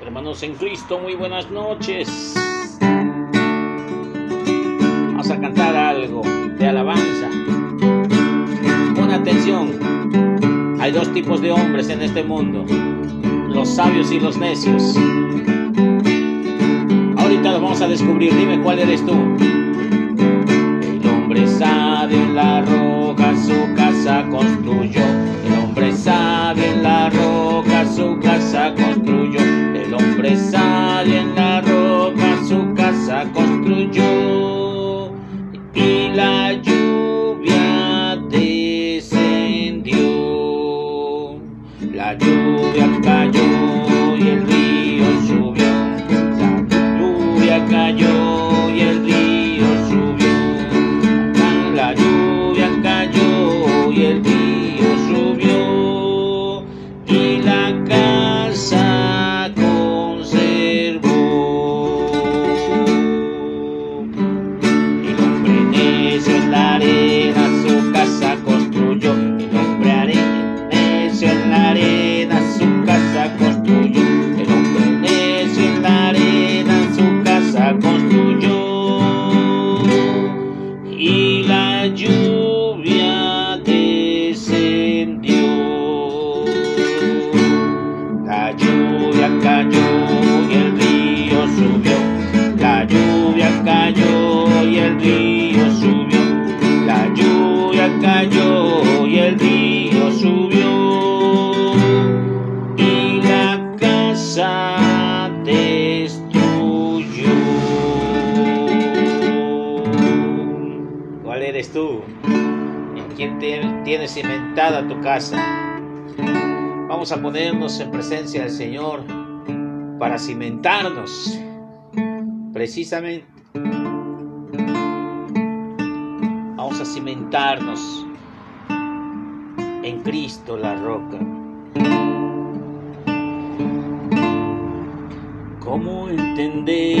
Hermanos en Cristo, muy buenas noches. Vamos a cantar algo de alabanza. Pon atención. Hay dos tipos de hombres en este mundo. Los sabios y los necios. Ahorita lo vamos a descubrir. Dime cuál eres tú. El hombre sabio en la roca su casa construyó. El hombre sabio en la roca su casa construyó. Ponernos en presencia del Señor para cimentarnos. Precisamente. Vamos a cimentarnos en Cristo la roca. ¿Cómo entender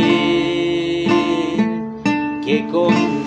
que con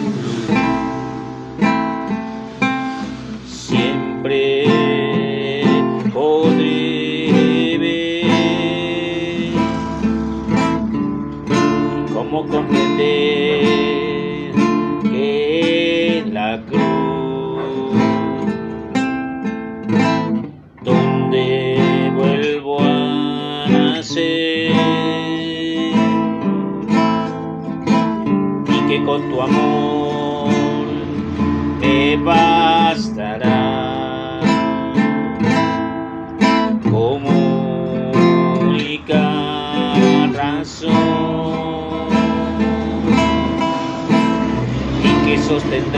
y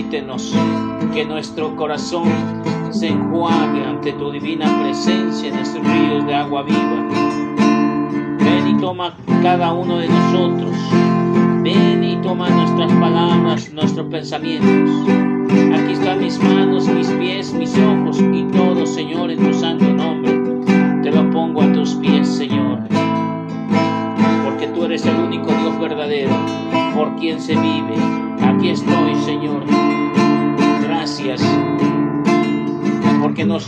Permítenos que nuestro corazón se enjuague ante tu divina presencia en estos ríos de agua viva. Ven y toma cada uno de nosotros. Ven y toma nuestras palabras, nuestros pensamientos. Aquí están mis manos, mis pies, mis ojos y todo, Señor, en tu santo nombre. Te lo pongo a tus pies, Señor. Porque tú eres el único Dios verdadero, por quien se vive. Aquí estoy,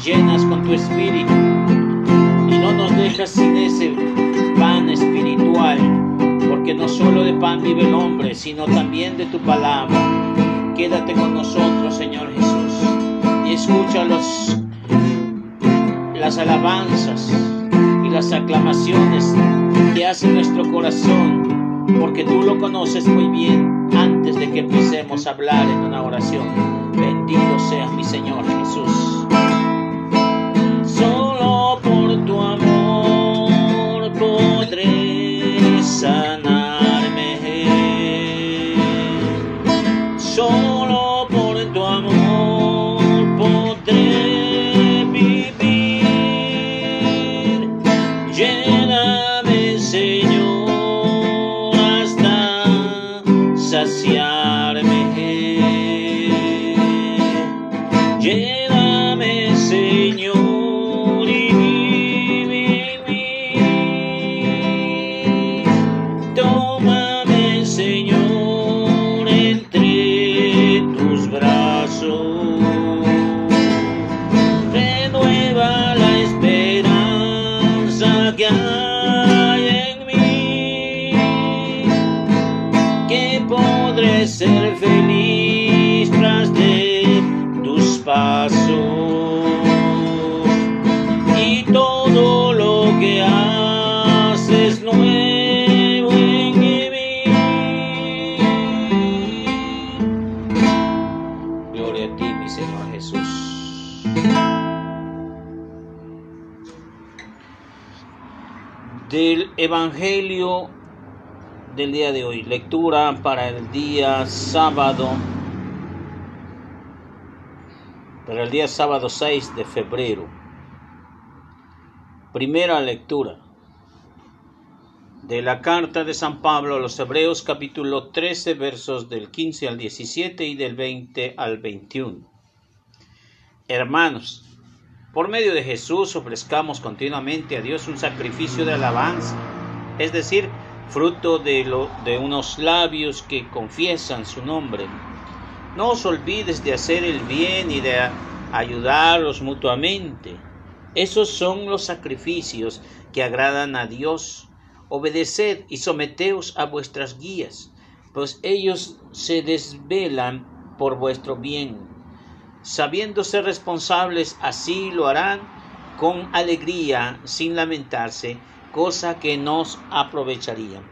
llenas con tu espíritu y no nos dejas sin ese pan espiritual, porque no solo de pan vive el hombre, sino también de tu palabra. Quédate con nosotros, Señor Jesús, y escucha las alabanzas y las aclamaciones que hace nuestro corazón, porque tú lo conoces muy bien antes de que empecemos a hablar en una oración. Bendito seas mi Señor Jesús. Evangelio del día de hoy. Lectura para el día sábado. Para el día sábado 6 de febrero. Primera lectura de la carta de San Pablo a los Hebreos capítulo 13 versos del 15 al 17 y del 20 al 21. Hermanos, por medio de Jesús ofrezcamos continuamente a Dios un sacrificio de alabanza, es decir, fruto de, lo, de unos labios que confiesan su nombre. No os olvides de hacer el bien y de ayudaros mutuamente. Esos son los sacrificios que agradan a Dios. Obedeced y someteos a vuestras guías, pues ellos se desvelan por vuestro bien sabiéndose responsables, así lo harán con alegría, sin lamentarse, cosa que nos aprovecharía.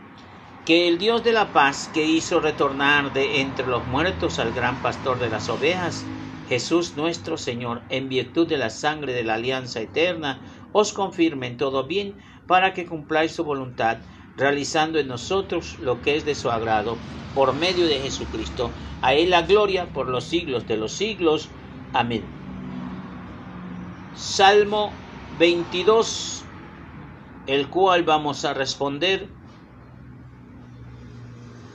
Que el Dios de la paz, que hizo retornar de entre los muertos al gran pastor de las ovejas, Jesús nuestro Señor, en virtud de la sangre de la alianza eterna, os confirme en todo bien, para que cumpláis su voluntad, realizando en nosotros lo que es de su agrado, por medio de Jesucristo. A Él la gloria por los siglos de los siglos. Amén. Salmo 22, el cual vamos a responder,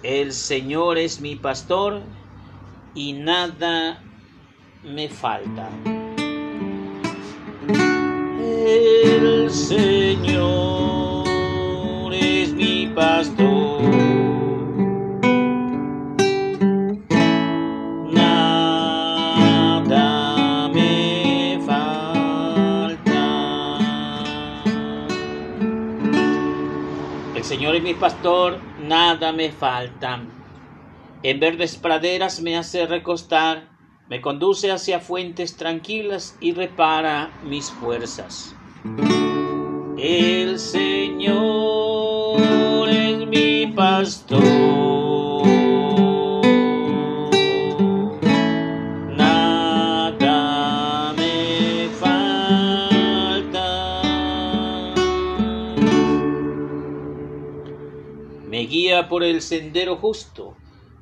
el Señor es mi pastor y nada me falta. El Señor es mi pastor. Señor es mi pastor, nada me falta. En verdes praderas me hace recostar, me conduce hacia fuentes tranquilas y repara mis fuerzas. El Señor es mi pastor. guía por el sendero justo,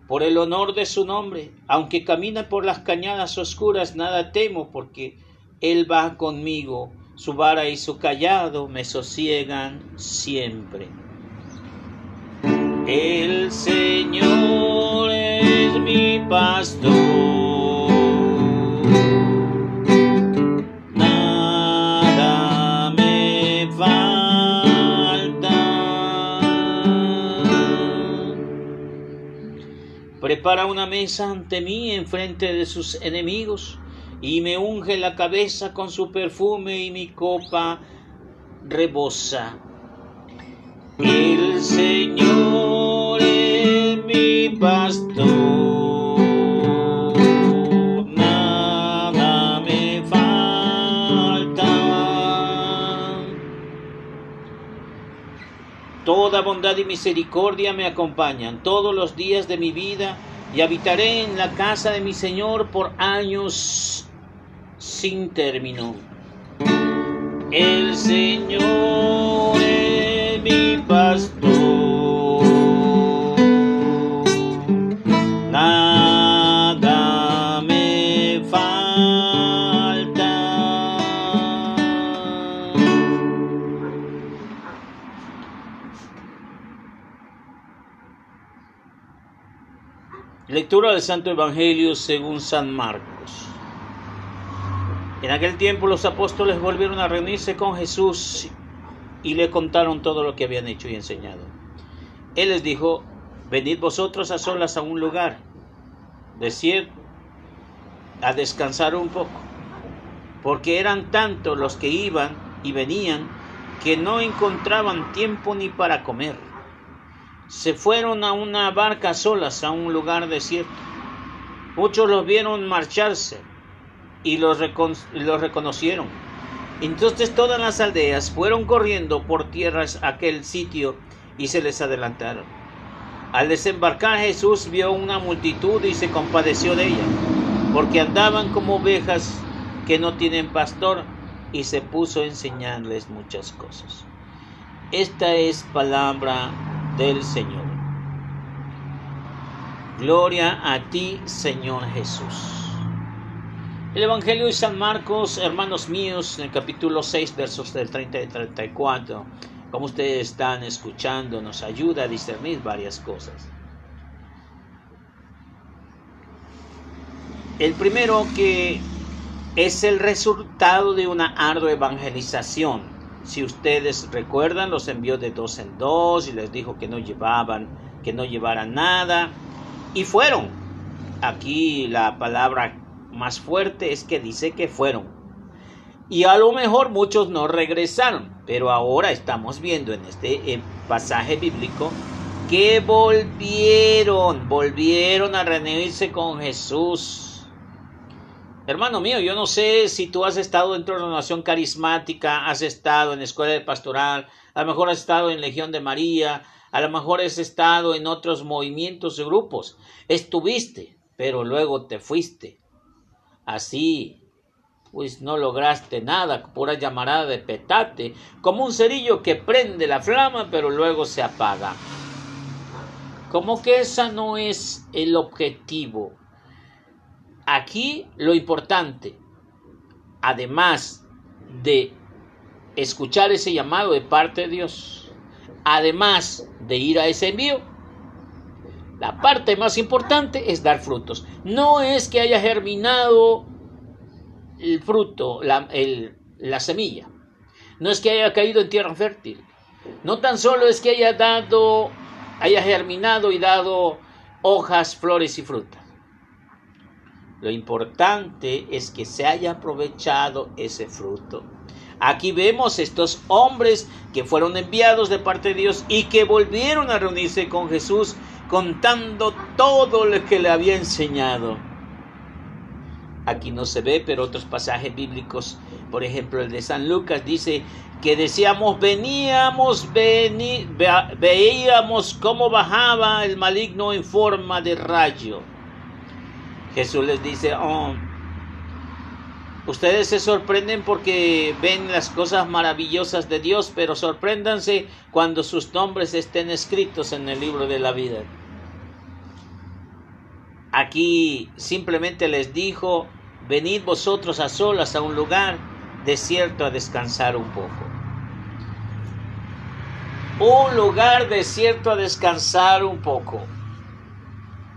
por el honor de su nombre. Aunque camina por las cañadas oscuras, nada temo, porque Él va conmigo. Su vara y su callado me sosiegan siempre. El Señor es mi pastor. prepara una mesa ante mí en frente de sus enemigos, y me unge la cabeza con su perfume y mi copa rebosa. El Señor es mi pastor, nada me falta. Toda bondad y misericordia me acompañan todos los días de mi vida y habitaré en la casa de mi Señor por años sin término. El Señor es mi pastor. Lectura del Santo Evangelio según San Marcos. En aquel tiempo los apóstoles volvieron a reunirse con Jesús y le contaron todo lo que habían hecho y enseñado. Él les dijo, venid vosotros a solas a un lugar, decir, a descansar un poco, porque eran tantos los que iban y venían que no encontraban tiempo ni para comer. Se fueron a una barca solas a un lugar desierto. Muchos los vieron marcharse y los, reconocieron. Entonces todas las aldeas fueron corriendo por tierras a aquel sitio y se les adelantaron. Al desembarcar Jesús vio una multitud y se compadeció de ella, porque andaban como ovejas que no tienen pastor, y se puso a enseñarles muchas cosas. Esta es palabra del Señor. Gloria a ti, Señor Jesús. El Evangelio de San Marcos, hermanos míos, en el capítulo 6, versos del 30 y 34, como ustedes están escuchando, nos ayuda a discernir varias cosas. El primero que es el resultado de una ardua evangelización. Si ustedes recuerdan, los envió de dos en dos y les dijo que no llevaban, que no llevaran nada y fueron. Aquí la palabra más fuerte es que dice que fueron. Y a lo mejor muchos no regresaron, pero ahora estamos viendo en este eh, pasaje bíblico que volvieron, volvieron a reunirse con Jesús. Hermano mío, yo no sé si tú has estado dentro de una nación carismática, has estado en escuela de pastoral, a lo mejor has estado en Legión de María, a lo mejor has estado en otros movimientos y grupos. Estuviste, pero luego te fuiste. Así, pues no lograste nada, pura llamarada de petate, como un cerillo que prende la flama pero luego se apaga. Como que esa no es el objetivo. Aquí lo importante, además de escuchar ese llamado de parte de Dios, además de ir a ese envío, la parte más importante es dar frutos. No es que haya germinado el fruto, la, la semilla. No es que haya caído en tierra fértil. No tan solo es que haya dado, haya germinado y dado hojas, flores y frutas. Lo importante es que se haya aprovechado ese fruto. Aquí vemos estos hombres que fueron enviados de parte de Dios y que volvieron a reunirse con Jesús contando todo lo que le había enseñado. Aquí no se ve, pero otros pasajes bíblicos, por ejemplo el de San Lucas, dice que decíamos, veníamos, veíamos cómo bajaba el maligno en forma de rayo. Jesús les dice, oh, Ustedes se sorprenden porque ven las cosas maravillosas de Dios, pero sorpréndanse cuando sus nombres estén escritos en el libro de la vida. Aquí simplemente les dijo, venid vosotros a solas a un lugar desierto a descansar un poco. Un lugar desierto a descansar un poco.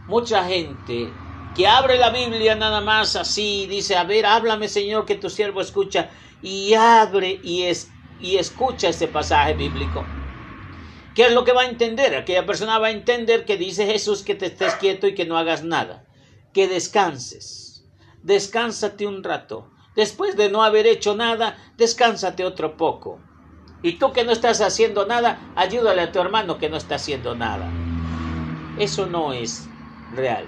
Mucha gente que abre la Biblia nada más así dice, a ver, háblame Señor que tu siervo escucha, y abre y, es, y escucha este pasaje bíblico. ¿Qué es lo que va a entender? Aquella persona va a entender que dice Jesús que te estés quieto y que no hagas nada, que descanses, descánsate un rato. Después de no haber hecho nada, descánsate otro poco. Y tú que no estás haciendo nada, ayúdale a tu hermano que no está haciendo nada. Eso no es real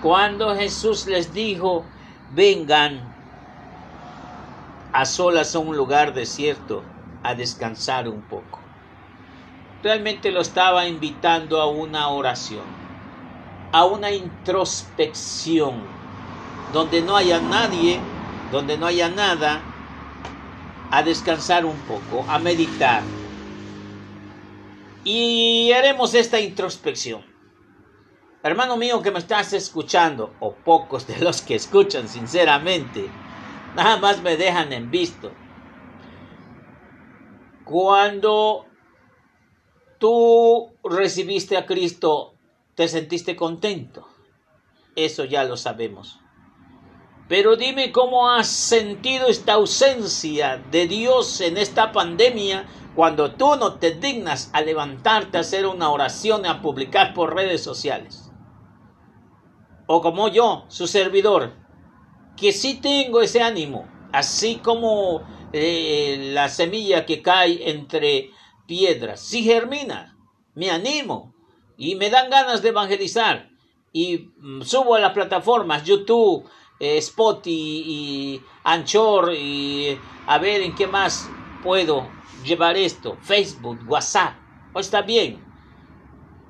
cuando Jesús les dijo, vengan a solas a un lugar desierto a descansar un poco. realmente lo estaba invitando a una oración, a una introspección, donde no haya nadie, donde no haya nada, a descansar un poco, a meditar. Y haremos esta introspección. Hermano mío que me estás escuchando, o pocos de los que escuchan sinceramente, nada más me dejan en visto. Cuando tú recibiste a Cristo, te sentiste contento. Eso ya lo sabemos. Pero dime cómo has sentido esta ausencia de Dios en esta pandemia cuando tú no te dignas a levantarte a hacer una oración a publicar por redes sociales. O como yo, su servidor, que sí tengo ese ánimo, así como eh, la semilla que cae entre piedras, si germina, me animo y me dan ganas de evangelizar y mm, subo a las plataformas YouTube, eh, Spotify y Anchor y a ver en qué más puedo llevar esto, Facebook, WhatsApp, pues está bien.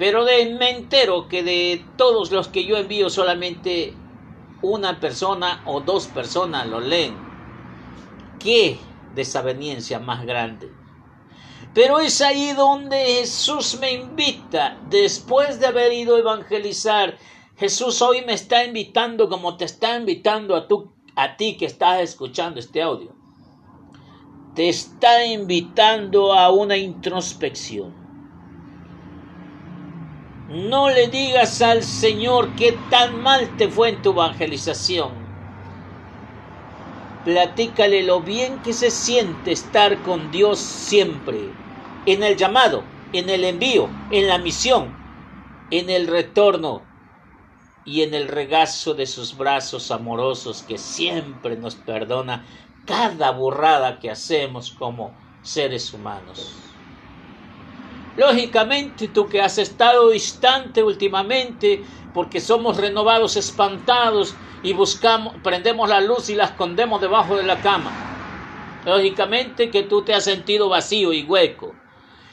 Pero de, me entero que de todos los que yo envío solamente una persona o dos personas lo leen. ¿Qué desaveniencia más grande? Pero es ahí donde Jesús me invita, después de haber ido a evangelizar, Jesús hoy me está invitando como te está invitando a, a ti que estás escuchando este audio. Te está invitando a una introspección. No le digas al Señor que tan mal te fue en tu evangelización. Platícale lo bien que se siente estar con Dios siempre, en el llamado, en el envío, en la misión, en el retorno y en el regazo de sus brazos amorosos que siempre nos perdona cada burrada que hacemos como seres humanos. Lógicamente, tú que has estado distante últimamente, porque somos renovados, espantados y buscamos, prendemos la luz y la escondemos debajo de la cama. Lógicamente que tú te has sentido vacío y hueco.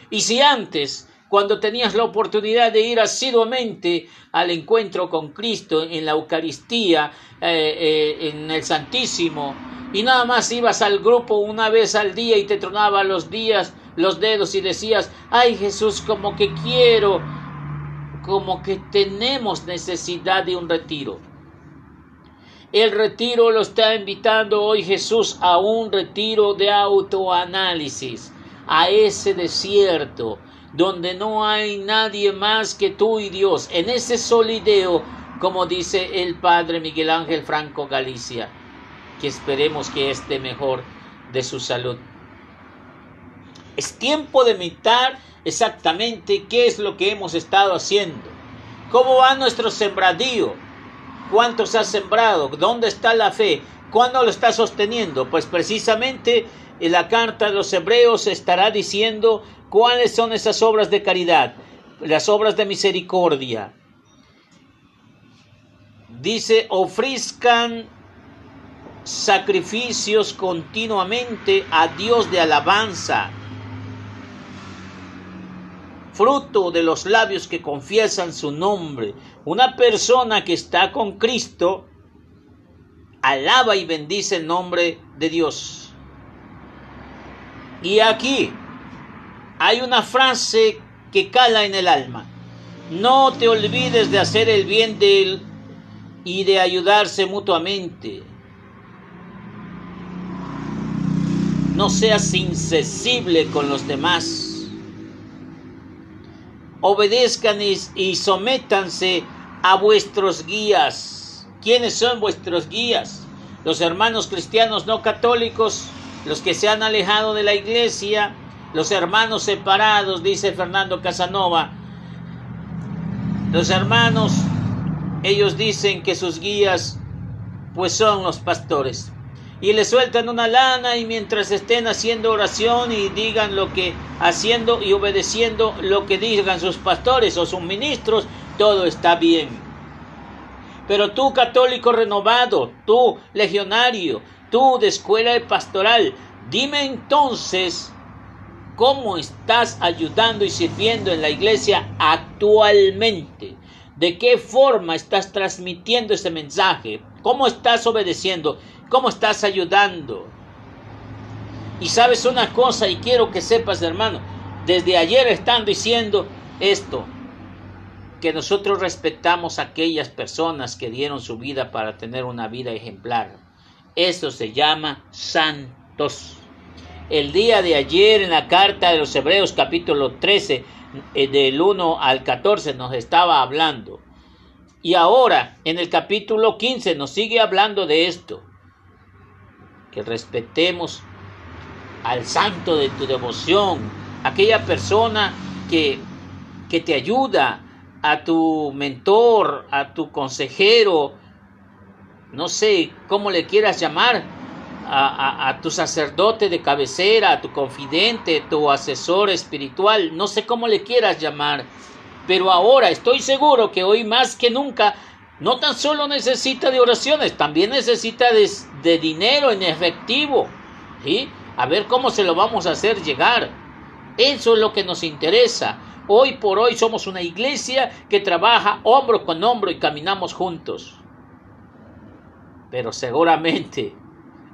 Y si antes, cuando tenías la oportunidad de ir asiduamente al encuentro con Cristo en la Eucaristía, eh, eh, en el Santísimo, y nada más ibas al grupo una vez al día y te tronaba los días, los dedos y decías, ay Jesús, como que quiero, como que tenemos necesidad de un retiro. El retiro lo está invitando hoy Jesús a un retiro de autoanálisis, a ese desierto donde no hay nadie más que tú y Dios, en ese solideo, como dice el padre Miguel Ángel Franco Galicia que esperemos que esté mejor de su salud. Es tiempo de meditar exactamente qué es lo que hemos estado haciendo. ¿Cómo va nuestro sembradío? ¿Cuántos has sembrado? ¿Dónde está la fe? ¿Cuándo lo está sosteniendo? Pues precisamente en la carta de los hebreos estará diciendo cuáles son esas obras de caridad, las obras de misericordia. Dice, ofrezcan sacrificios continuamente a Dios de alabanza, fruto de los labios que confiesan su nombre. Una persona que está con Cristo alaba y bendice el nombre de Dios. Y aquí hay una frase que cala en el alma. No te olvides de hacer el bien de él y de ayudarse mutuamente. no seas insensible con los demás. Obedezcan y, sométanse a vuestros guías. ¿Quiénes son vuestros guías? Los hermanos cristianos no católicos, los que se han alejado de la iglesia, los hermanos separados, dice Fernando Casanova. Los hermanos, ellos dicen que sus guías pues son los pastores y le sueltan una lana y mientras estén haciendo oración y digan lo que haciendo y obedeciendo lo que digan sus pastores o sus ministros, todo está bien. Pero tú católico renovado, tú legionario, tú de escuela de pastoral, dime entonces cómo estás ayudando y sirviendo en la iglesia actualmente. ¿De qué forma estás transmitiendo ese mensaje? ¿Cómo estás obedeciendo? ¿Cómo estás ayudando? Y sabes una cosa, y quiero que sepas, hermano, desde ayer están diciendo esto, que nosotros respetamos a aquellas personas que dieron su vida para tener una vida ejemplar. Eso se llama santos. El día de ayer en la carta de los Hebreos capítulo 13, eh, del 1 al 14, nos estaba hablando. Y ahora en el capítulo 15 nos sigue hablando de esto. Que respetemos al santo de tu devoción, aquella persona que, que te ayuda, a tu mentor, a tu consejero, no sé cómo le quieras llamar, a, tu sacerdote de cabecera, a tu confidente, tu asesor espiritual, no sé cómo le quieras llamar, pero ahora estoy seguro que hoy más que nunca no tan solo necesita de oraciones, también necesita de, dinero en efectivo, ¿sí? A ver cómo se lo vamos a hacer llegar. Eso es lo que nos interesa. Hoy por hoy somos una iglesia que trabaja hombro con hombro y caminamos juntos. Pero seguramente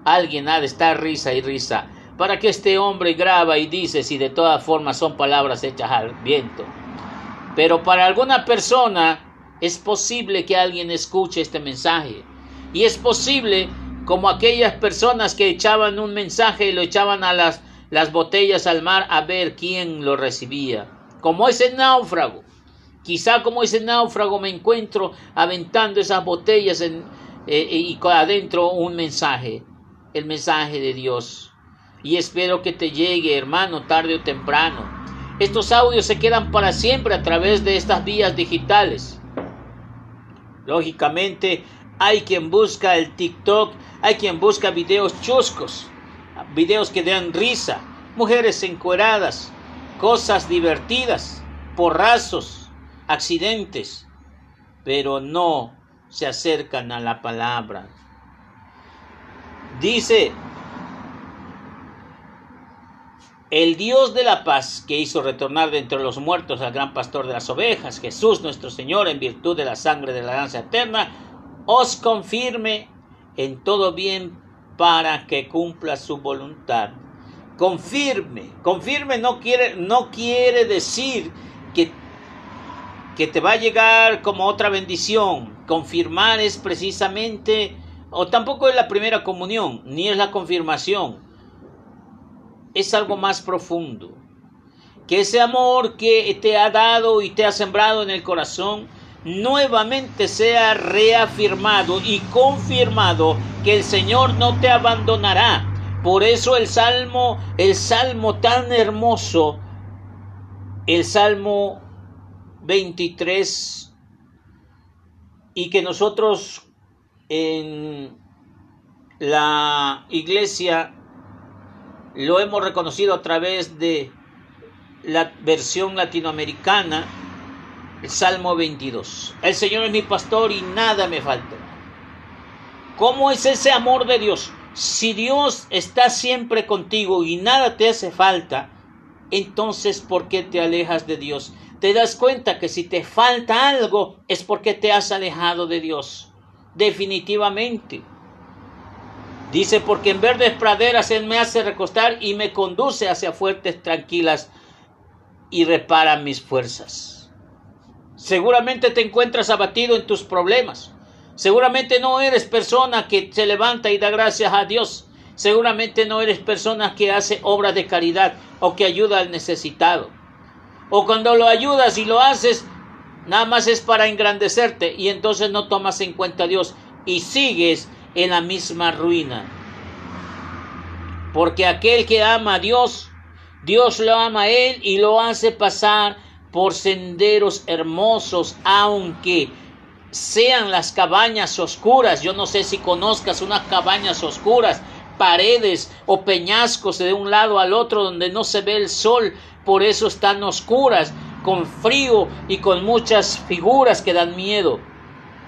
alguien ha de estar risa y risa para que este hombre graba y dice si de todas formas son palabras hechas al viento. Pero para alguna persona es posible que alguien escuche este mensaje. Y es posible como aquellas personas que echaban un mensaje y lo echaban a las, las botellas al mar a ver quién lo recibía como ese náufrago. Quizá como ese náufrago me encuentro aventando esas botellas en, eh, eh, y adentro un mensaje, el mensaje de Dios. Y espero que te llegue, hermano, tarde o temprano. Estos audios se quedan para siempre a través de estas vías digitales. Lógicamente, hay quien busca el TikTok, hay quien busca videos chuscos, videos que dan risa, mujeres encueradas, cosas divertidas, porrazos, accidentes, pero no se acercan a la palabra. Dice, el Dios de la paz que hizo retornar de entre los muertos al gran pastor de las ovejas, Jesús nuestro Señor, en virtud de la sangre de la danza eterna, os confirme en todo bien para que cumpla su voluntad confirme. Confirme no quiere, no quiere decir que, que te va a llegar como otra bendición. Confirmar es precisamente, o tampoco es la primera comunión, ni es la confirmación. Es algo más profundo. Que ese amor que te ha dado y te ha sembrado en el corazón, nuevamente sea reafirmado y confirmado que el Señor no te abandonará, por eso el salmo, el salmo tan hermoso, el salmo 23, y que nosotros en la iglesia lo hemos reconocido a través de la versión latinoamericana, el Salmo 22. El Señor es mi pastor y nada me falta. ¿Cómo es ese amor de Dios? Si Dios está siempre contigo y nada te hace falta, entonces ¿por qué te alejas de Dios? Te das cuenta que si te falta algo es porque te has alejado de Dios. Definitivamente. Dice, porque en verdes praderas Él me hace recostar y me conduce hacia fuertes tranquilas y repara mis fuerzas. Seguramente te encuentras abatido en tus problemas. Seguramente no eres persona que se levanta y da gracias a Dios. Seguramente no eres persona que hace obras de caridad o que ayuda al necesitado. O cuando lo ayudas y lo haces, nada más es para engrandecerte y entonces no tomas en cuenta a Dios y sigues en la misma ruina. Porque aquel que ama a Dios, Dios lo ama a él y lo hace pasar por senderos hermosos, aunque sean las cabañas oscuras. Yo no sé si conozcas unas cabañas oscuras, paredes o peñascos de un lado al otro donde no se ve el sol, por eso están oscuras, con frío y con muchas figuras que dan miedo.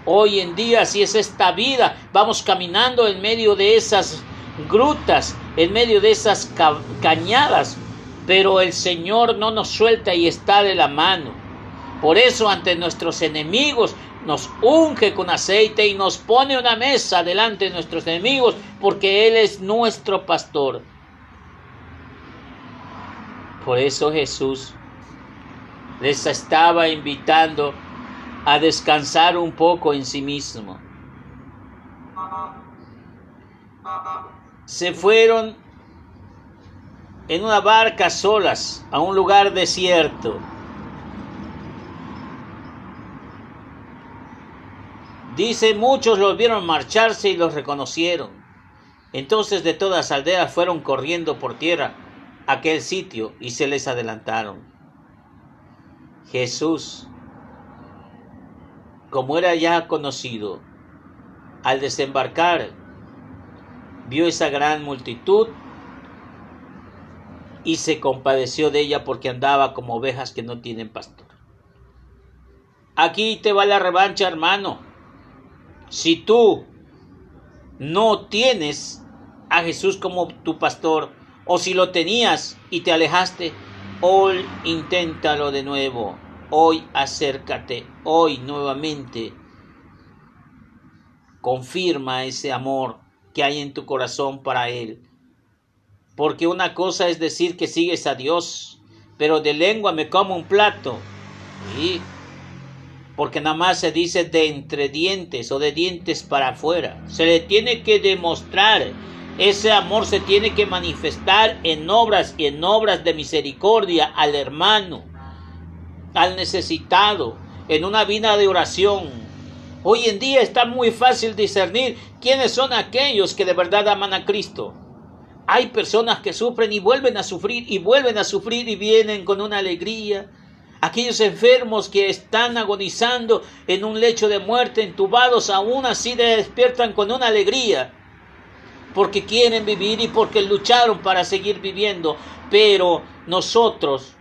Hoy en día, si es esta vida, vamos caminando en medio de esas grutas, en medio de esas cañadas, Pero el Señor no nos suelta y está de la mano. Por eso ante nuestros enemigos nos unge con aceite y nos pone una mesa delante de nuestros enemigos porque Él es nuestro pastor. Por eso Jesús les estaba invitando a descansar un poco en sí mismo. Se fueron en una barca solas a un lugar desierto. Dice, muchos los vieron marcharse y los reconocieron. Entonces de todas las aldeas fueron corriendo por tierra a aquel sitio y se les adelantaron. Jesús, como era ya conocido, al desembarcar, vio esa gran multitud y se compadeció de ella porque andaba como ovejas que no tienen pastor. Aquí te va la revancha, hermano. Si tú no tienes a Jesús como tu pastor, o si lo tenías y te alejaste, hoy inténtalo de nuevo. Hoy acércate, hoy nuevamente. Confirma ese amor que hay en tu corazón para Él. Porque una cosa es decir que sigues a Dios, pero de lengua me como un plato. y Porque nada más se dice de entre dientes o de dientes para afuera. Se le tiene que demostrar. Ese amor se tiene que manifestar en obras y en obras de misericordia al hermano, al necesitado, en una vida de oración. Hoy en día está muy fácil discernir quiénes son aquellos que de verdad aman a Cristo. Hay personas que sufren y vuelven a sufrir y vuelven a sufrir y vienen con una alegría. Aquellos enfermos que están agonizando en un lecho de muerte, entubados, aún así despiertan con una alegría. Porque quieren vivir y porque lucharon para seguir viviendo. Pero nosotros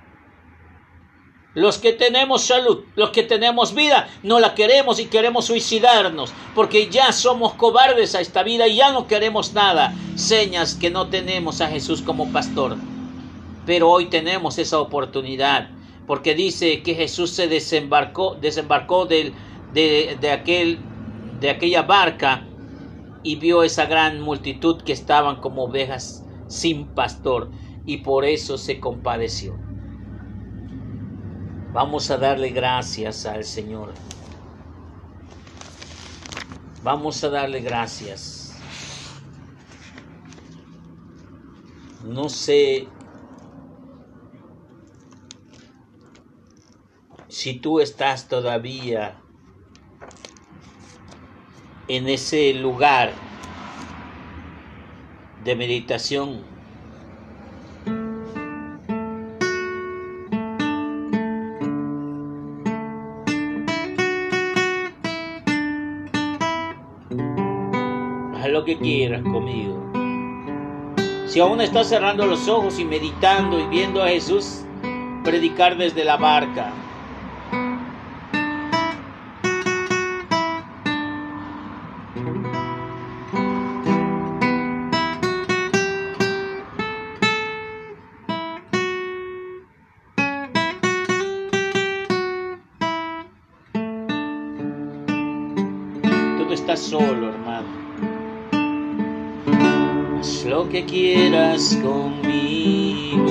los que tenemos salud, los que tenemos vida, no la queremos y queremos suicidarnos, porque ya somos cobardes a esta vida y ya no queremos nada. Señas que no tenemos a Jesús como pastor. Pero hoy tenemos esa oportunidad, porque dice que Jesús se desembarcó, desembarcó de, de, aquel, de aquella barca y vio esa gran multitud que estaban como ovejas sin pastor, y por eso se compadeció. Vamos a darle gracias al Señor. Vamos a darle gracias. No sé si tú estás todavía en ese lugar de meditación que quieras conmigo. Si aún estás cerrando los ojos y meditando y viendo a Jesús predicar desde la barca, estás solo, que quieras conmigo.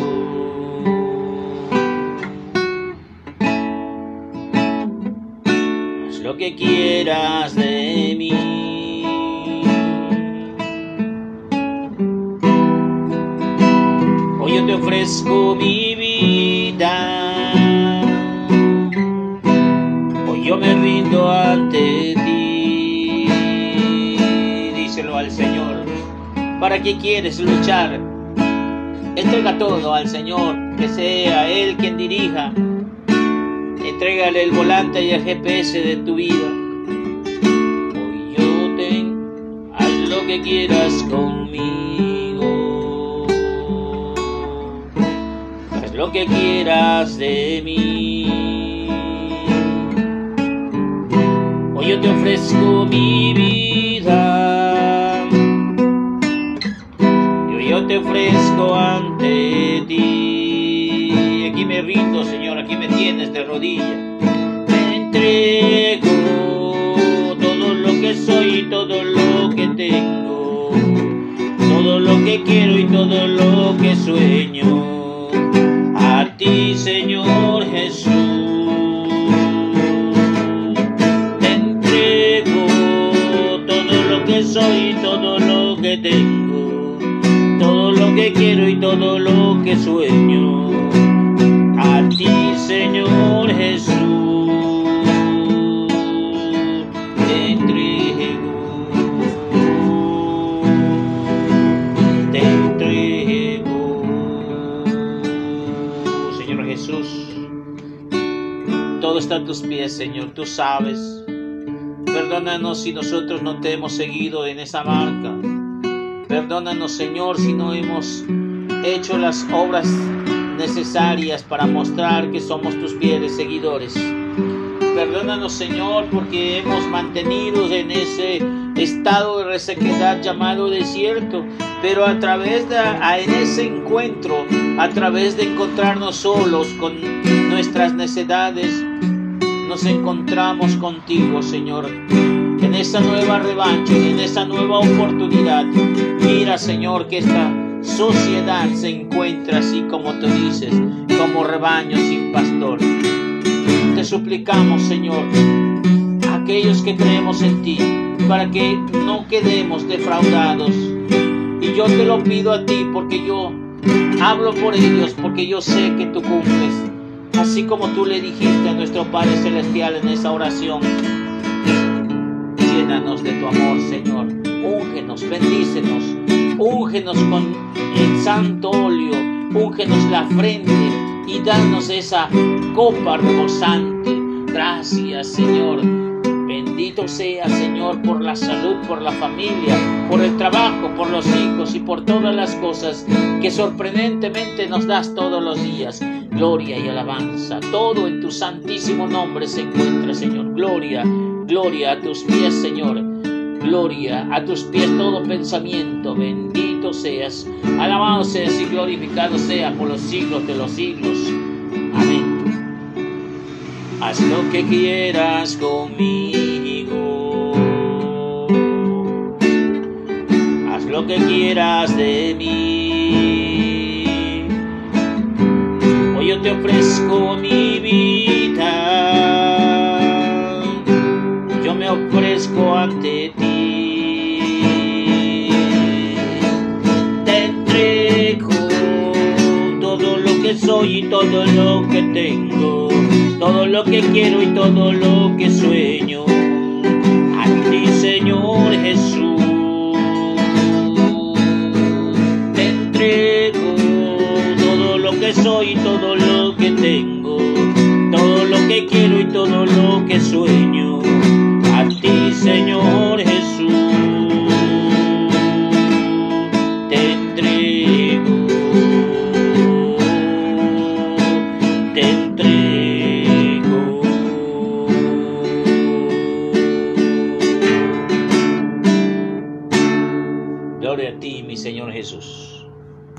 Haz lo que quieras de qué quieres luchar? Entrega todo al Señor, que sea Él quien dirija. Entrégale el volante y el GPS de tu vida. Hoy yo te haz lo que quieras conmigo. Haz lo que quieras de mí. Hoy yo te ofrezco mi vida. Te ofrezco ante ti. me rindo, Señor, aquí me tienes de rodilla. Te entrego todo lo que soy y todo lo que tengo, todo lo que quiero y todo lo que sueño. A ti, Señor Jesús. Entrego todo lo que soy todo lo que quiero y todo lo que sueño a ti, Señor Jesús, te entrego, te entrego. Señor Jesús, todo está a tus pies, Señor, tú sabes. Perdónanos si nosotros no te hemos seguido en esa marca. Perdónanos, Señor, si no hemos hecho las obras necesarias para mostrar que somos tus fieles seguidores. Perdónanos, Señor, porque hemos mantenido en ese estado de resequedad llamado desierto, pero a través de ese encuentro, a través de encontrarnos solos con nuestras necesidades, nos encontramos contigo, Señor. En esa nueva revancha, en esa nueva oportunidad. Mira, Señor, que esta sociedad se encuentra así como tú dices, como rebaño sin pastor. Te suplicamos, Señor, aquellos que creemos en ti, para que no quedemos defraudados. Y yo te lo pido a ti porque yo hablo por ellos, porque yo sé que tú cumples. Así como tú le dijiste a nuestro Padre Celestial en esa oración, llénanos de tu amor, Señor. Úngenos, bendícenos, úngenos con el santo óleo, úngenos la frente y danos esa copa rebosante. Gracias, Señor. Bendito sea, Señor, por la salud, por la familia, por el trabajo, por los hijos y por todas las cosas que sorprendentemente nos das todos los días. Gloria y alabanza. Todo en tu santísimo nombre se encuentra, Señor. Gloria, gloria a tus pies, Señor. Gloria a tus pies todo pensamiento. Bendito seas. Alabado seas y glorificado sea por los siglos de los siglos. Amén. Haz lo que quieras conmigo. Haz lo que quieras de mí. Hoy yo te ofrezco mi vida. Soy y todo lo que tengo todo lo que quiero y todo lo que sueño.